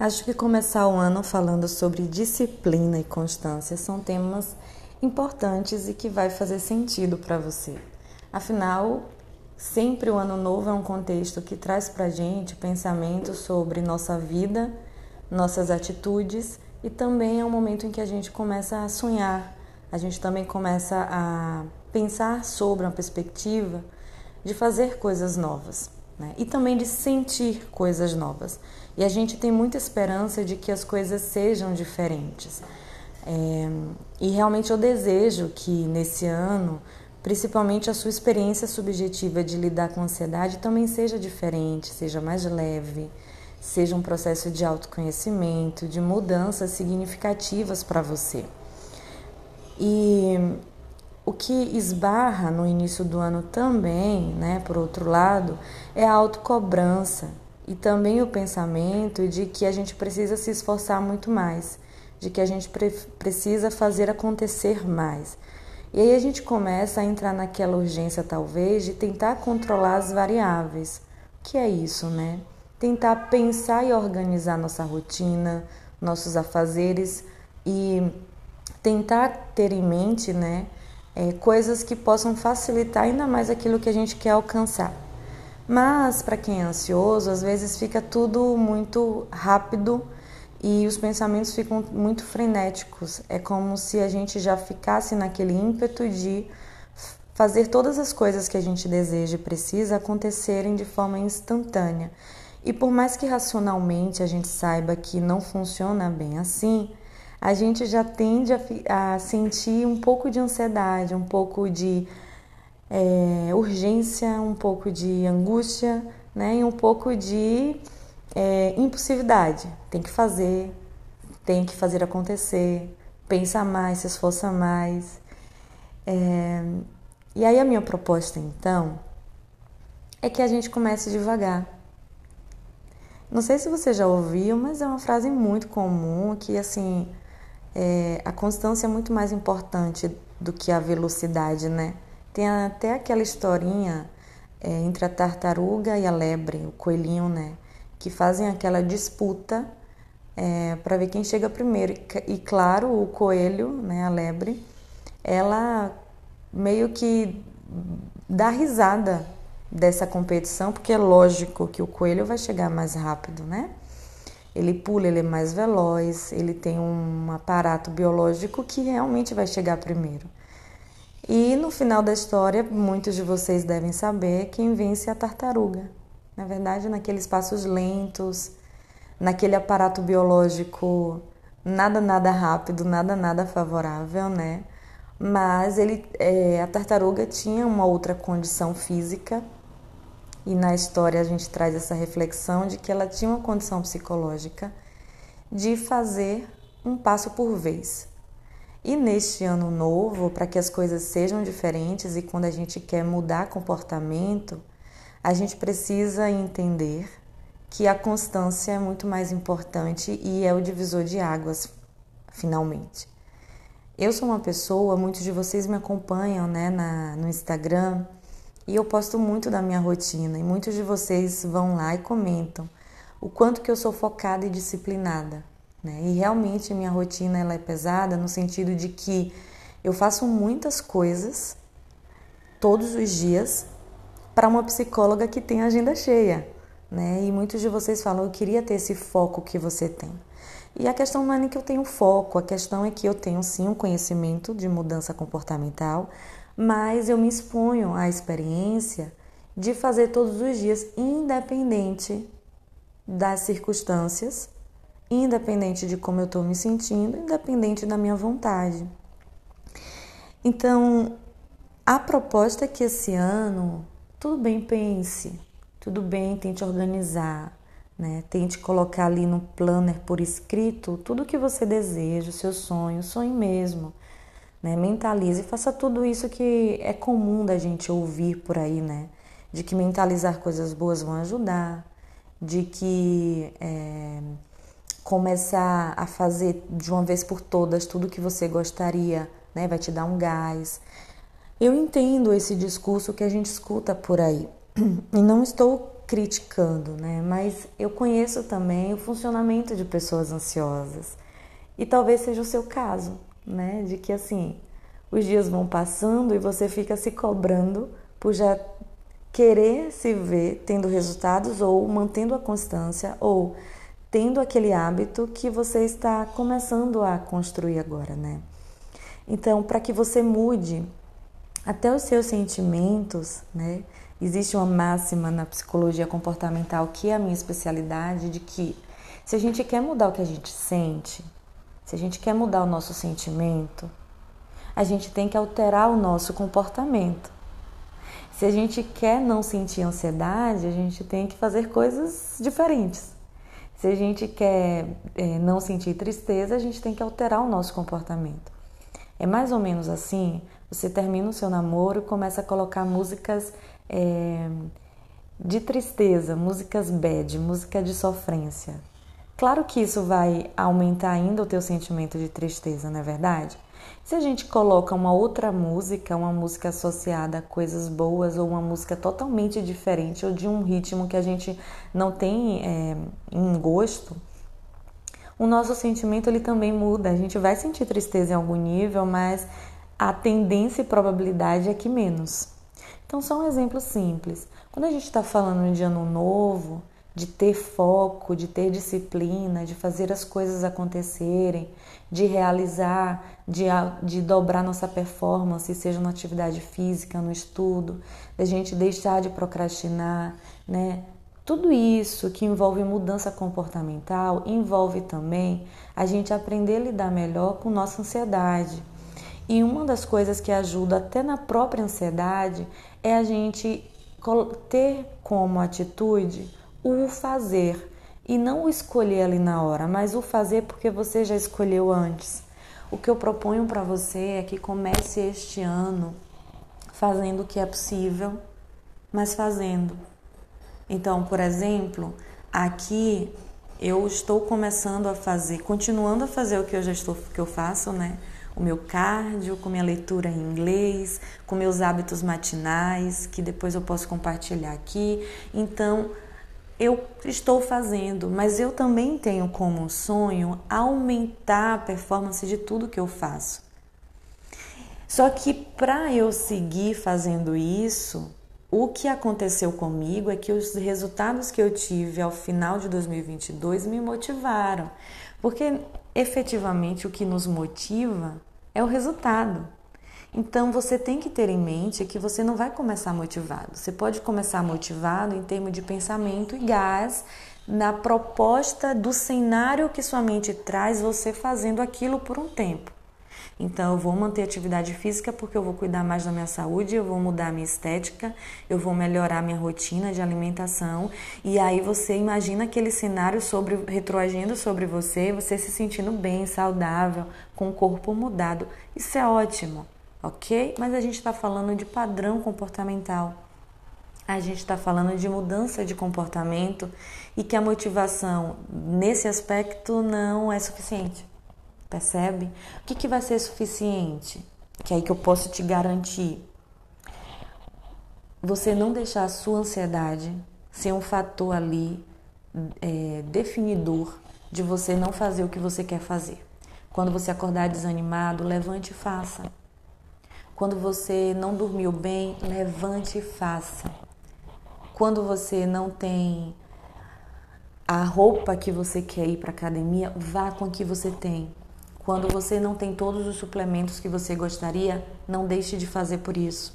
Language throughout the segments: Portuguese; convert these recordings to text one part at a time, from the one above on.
Acho que começar o ano falando sobre disciplina e constância são temas importantes e que vai fazer sentido para você. Afinal, sempre o ano novo é um contexto que traz para gente pensamentos sobre nossa vida, nossas atitudes e também é um momento em que a gente começa a sonhar, a gente também começa a pensar sobre uma perspectiva de fazer coisas novas né? e também de sentir coisas novas. E a gente tem muita esperança de que as coisas sejam diferentes. É, e realmente eu desejo que nesse ano, principalmente a sua experiência subjetiva de lidar com ansiedade também seja diferente, seja mais leve, seja um processo de autoconhecimento, de mudanças significativas para você. E o que esbarra no início do ano também, né, por outro lado, é a autocobrança e também o pensamento de que a gente precisa se esforçar muito mais, de que a gente pre precisa fazer acontecer mais. E aí a gente começa a entrar naquela urgência, talvez, de tentar controlar as variáveis. O que é isso, né? Tentar pensar e organizar nossa rotina, nossos afazeres e tentar ter em mente, né, é, coisas que possam facilitar ainda mais aquilo que a gente quer alcançar. Mas para quem é ansioso, às vezes fica tudo muito rápido e os pensamentos ficam muito frenéticos. É como se a gente já ficasse naquele ímpeto de fazer todas as coisas que a gente deseja e precisa acontecerem de forma instantânea. E por mais que racionalmente a gente saiba que não funciona bem assim, a gente já tende a, a sentir um pouco de ansiedade, um pouco de é, urgência, um pouco de angústia, né? E um pouco de é, impulsividade. Tem que fazer, tem que fazer acontecer, pensa mais, se esforça mais. É, e aí a minha proposta então é que a gente comece devagar. Não sei se você já ouviu, mas é uma frase muito comum que assim é, a constância é muito mais importante do que a velocidade, né? Tem até aquela historinha é, entre a tartaruga e a lebre, o coelhinho, né? Que fazem aquela disputa é, para ver quem chega primeiro. E, claro, o coelho, né, a lebre, ela meio que dá risada dessa competição, porque é lógico que o coelho vai chegar mais rápido, né? Ele pula, ele é mais veloz, ele tem um aparato biológico que realmente vai chegar primeiro. E no final da história, muitos de vocês devem saber quem vence é a tartaruga. Na verdade, naqueles passos lentos, naquele aparato biológico nada nada rápido, nada nada favorável, né? Mas ele, é, a tartaruga tinha uma outra condição física e na história a gente traz essa reflexão de que ela tinha uma condição psicológica de fazer um passo por vez. E neste ano novo, para que as coisas sejam diferentes e quando a gente quer mudar comportamento, a gente precisa entender que a constância é muito mais importante e é o divisor de águas, finalmente. Eu sou uma pessoa, muitos de vocês me acompanham né, na, no Instagram e eu posto muito da minha rotina e muitos de vocês vão lá e comentam o quanto que eu sou focada e disciplinada. Né? E realmente minha rotina ela é pesada no sentido de que eu faço muitas coisas todos os dias para uma psicóloga que tem agenda cheia. Né? E muitos de vocês falam, eu queria ter esse foco que você tem. E a questão não é nem que eu tenho foco, a questão é que eu tenho sim um conhecimento de mudança comportamental, mas eu me exponho à experiência de fazer todos os dias, independente das circunstâncias, independente de como eu estou me sentindo, independente da minha vontade. Então, a proposta é que esse ano, tudo bem, pense, tudo bem, tente organizar, né? Tente colocar ali no planner por escrito tudo o que você deseja, seu sonho, sonhe mesmo. Né? Mentalize, faça tudo isso que é comum da gente ouvir por aí, né? De que mentalizar coisas boas vão ajudar, de que é, começar a fazer de uma vez por todas tudo que você gostaria, né? Vai te dar um gás. Eu entendo esse discurso que a gente escuta por aí e não estou criticando, né? Mas eu conheço também o funcionamento de pessoas ansiosas. E talvez seja o seu caso, né? De que assim, os dias vão passando e você fica se cobrando por já querer se ver tendo resultados ou mantendo a constância ou tendo aquele hábito que você está começando a construir agora, né? Então, para que você mude até os seus sentimentos, né? Existe uma máxima na psicologia comportamental que é a minha especialidade de que se a gente quer mudar o que a gente sente, se a gente quer mudar o nosso sentimento, a gente tem que alterar o nosso comportamento. Se a gente quer não sentir ansiedade, a gente tem que fazer coisas diferentes. Se a gente quer é, não sentir tristeza, a gente tem que alterar o nosso comportamento. É mais ou menos assim: você termina o seu namoro e começa a colocar músicas é, de tristeza, músicas bad, música de sofrência. Claro que isso vai aumentar ainda o teu sentimento de tristeza, não é verdade? Se a gente coloca uma outra música, uma música associada a coisas boas ou uma música totalmente diferente ou de um ritmo que a gente não tem é, em gosto, o nosso sentimento ele também muda. A gente vai sentir tristeza em algum nível, mas a tendência e probabilidade é que menos. Então, só um exemplo simples. Quando a gente está falando de ano novo, de ter foco, de ter disciplina, de fazer as coisas acontecerem, de realizar, de, de dobrar nossa performance, seja na atividade física, no estudo, da gente deixar de procrastinar, né? Tudo isso que envolve mudança comportamental envolve também a gente aprender a lidar melhor com nossa ansiedade. E uma das coisas que ajuda até na própria ansiedade é a gente ter como atitude o fazer e não o escolher ali na hora, mas o fazer porque você já escolheu antes. O que eu proponho para você é que comece este ano fazendo o que é possível, mas fazendo. Então, por exemplo, aqui eu estou começando a fazer, continuando a fazer o que eu já estou que eu faço, né? O meu cardio, com minha leitura em inglês, com meus hábitos matinais, que depois eu posso compartilhar aqui. Então, eu estou fazendo, mas eu também tenho como sonho aumentar a performance de tudo que eu faço. Só que para eu seguir fazendo isso, o que aconteceu comigo é que os resultados que eu tive ao final de 2022 me motivaram, porque efetivamente o que nos motiva é o resultado. Então você tem que ter em mente que você não vai começar motivado. Você pode começar motivado em termos de pensamento e gás na proposta do cenário que sua mente traz você fazendo aquilo por um tempo. Então eu vou manter atividade física porque eu vou cuidar mais da minha saúde, eu vou mudar a minha estética, eu vou melhorar a minha rotina de alimentação. E aí você imagina aquele cenário sobre retroagindo sobre você, você se sentindo bem, saudável, com o corpo mudado. Isso é ótimo ok? Mas a gente está falando de padrão comportamental. A gente está falando de mudança de comportamento e que a motivação nesse aspecto não é suficiente. Percebe? O que, que vai ser suficiente? Que é aí que eu posso te garantir. Você não deixar a sua ansiedade ser um fator ali é, definidor de você não fazer o que você quer fazer. Quando você acordar desanimado, levante e faça. Quando você não dormiu bem, levante e faça. Quando você não tem a roupa que você quer ir para academia, vá com a que você tem. Quando você não tem todos os suplementos que você gostaria, não deixe de fazer por isso.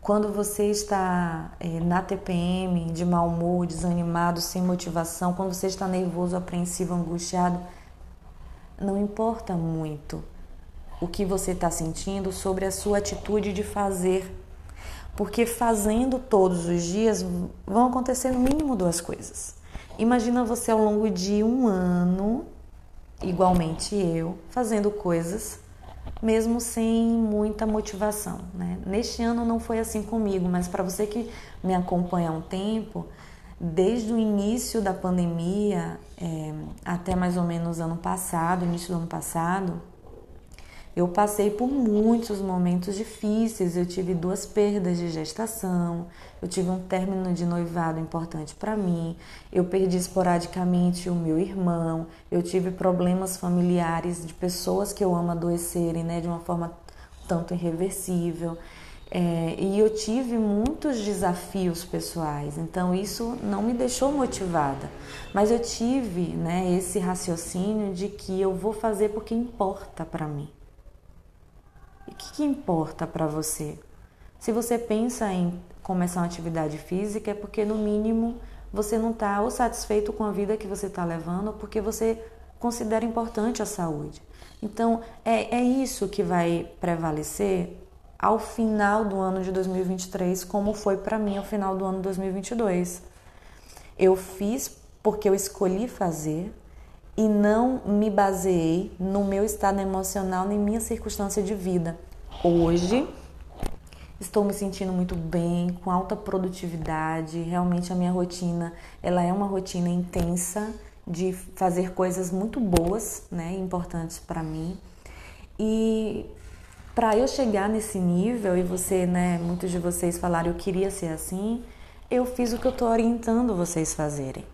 Quando você está é, na TPM, de mau humor, desanimado, sem motivação, quando você está nervoso, apreensivo, angustiado, não importa muito o que você está sentindo, sobre a sua atitude de fazer. Porque fazendo todos os dias vão acontecer no mínimo duas coisas. Imagina você ao longo de um ano, igualmente eu, fazendo coisas mesmo sem muita motivação. Né? Neste ano não foi assim comigo, mas para você que me acompanha há um tempo, desde o início da pandemia é, até mais ou menos ano passado, início do ano passado, Eu passei por muitos momentos difíceis. Eu tive duas perdas de gestação, eu tive um término de noivado importante para mim, eu perdi esporadicamente o meu irmão, eu tive problemas familiares de pessoas que eu amo adoecerem, né, de uma forma tanto irreversível. É, e eu tive muitos desafios pessoais, então isso não me deixou motivada. Mas eu tive né, esse raciocínio de que eu vou fazer porque importa para mim. Que, importa para você? Se você pensa em começar uma atividade física, é porque no mínimo você não está ou satisfeito com a vida que você está levando, ou porque você considera importante a saúde. Então é, é isso que vai prevalecer ao final do ano de 2023, como foi para mim ao final do ano de 2022. Eu fiz porque eu escolhi fazer e não me baseei no meu estado emocional nem minha circunstância de vida. Hoje estou me sentindo muito bem, com alta produtividade. Realmente a minha rotina, ela é uma rotina intensa de fazer coisas muito boas, né, importantes para mim. E para eu chegar nesse nível, e você, né, muitos de vocês falaram, eu queria ser assim, eu fiz o que eu estou orientando vocês fazerem.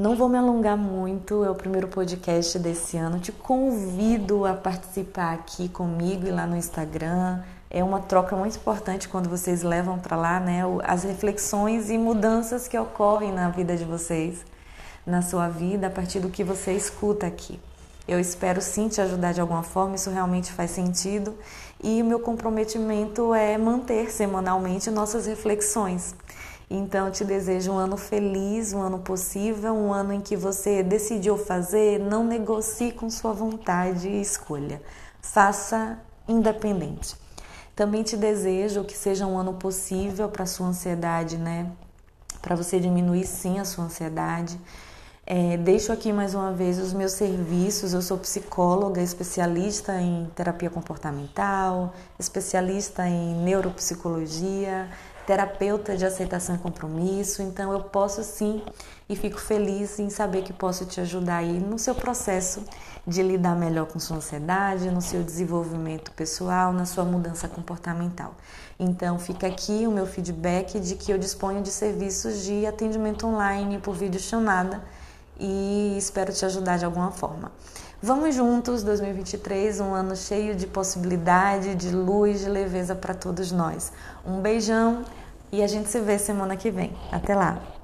Não vou me alongar muito, é o primeiro podcast desse ano. Te convido a participar aqui comigo e lá no Instagram. É uma troca muito importante quando vocês levam para lá né, as reflexões e mudanças que ocorrem na vida de vocês, na sua vida, a partir do que você escuta aqui. Eu espero sim te ajudar de alguma forma, isso realmente faz sentido. E o meu comprometimento é manter semanalmente nossas reflexões. Então, te desejo um ano feliz, um ano possível, um ano em que você decidiu fazer, não negocie com sua vontade e escolha. Faça independente. Também te desejo que seja um ano possível para sua ansiedade, né? Para você diminuir sim a sua ansiedade é, deixo aqui mais uma vez os meus serviços. Eu sou psicóloga, especialista em terapia comportamental, especialista em neuropsicologia, terapeuta de aceitação e compromisso. Então, eu posso sim e fico feliz em saber que posso te ajudar aí no seu processo de lidar melhor com sua ansiedade, no seu desenvolvimento pessoal, na sua mudança comportamental. Então, fica aqui o meu feedback de que eu disponho de serviços de atendimento online por videochamada e espero te ajudar de alguma forma. Vamos juntos, 2023, um ano cheio de possibilidade, de luz, de leveza para todos nós. Um beijão e a gente se vê semana que vem. Até lá!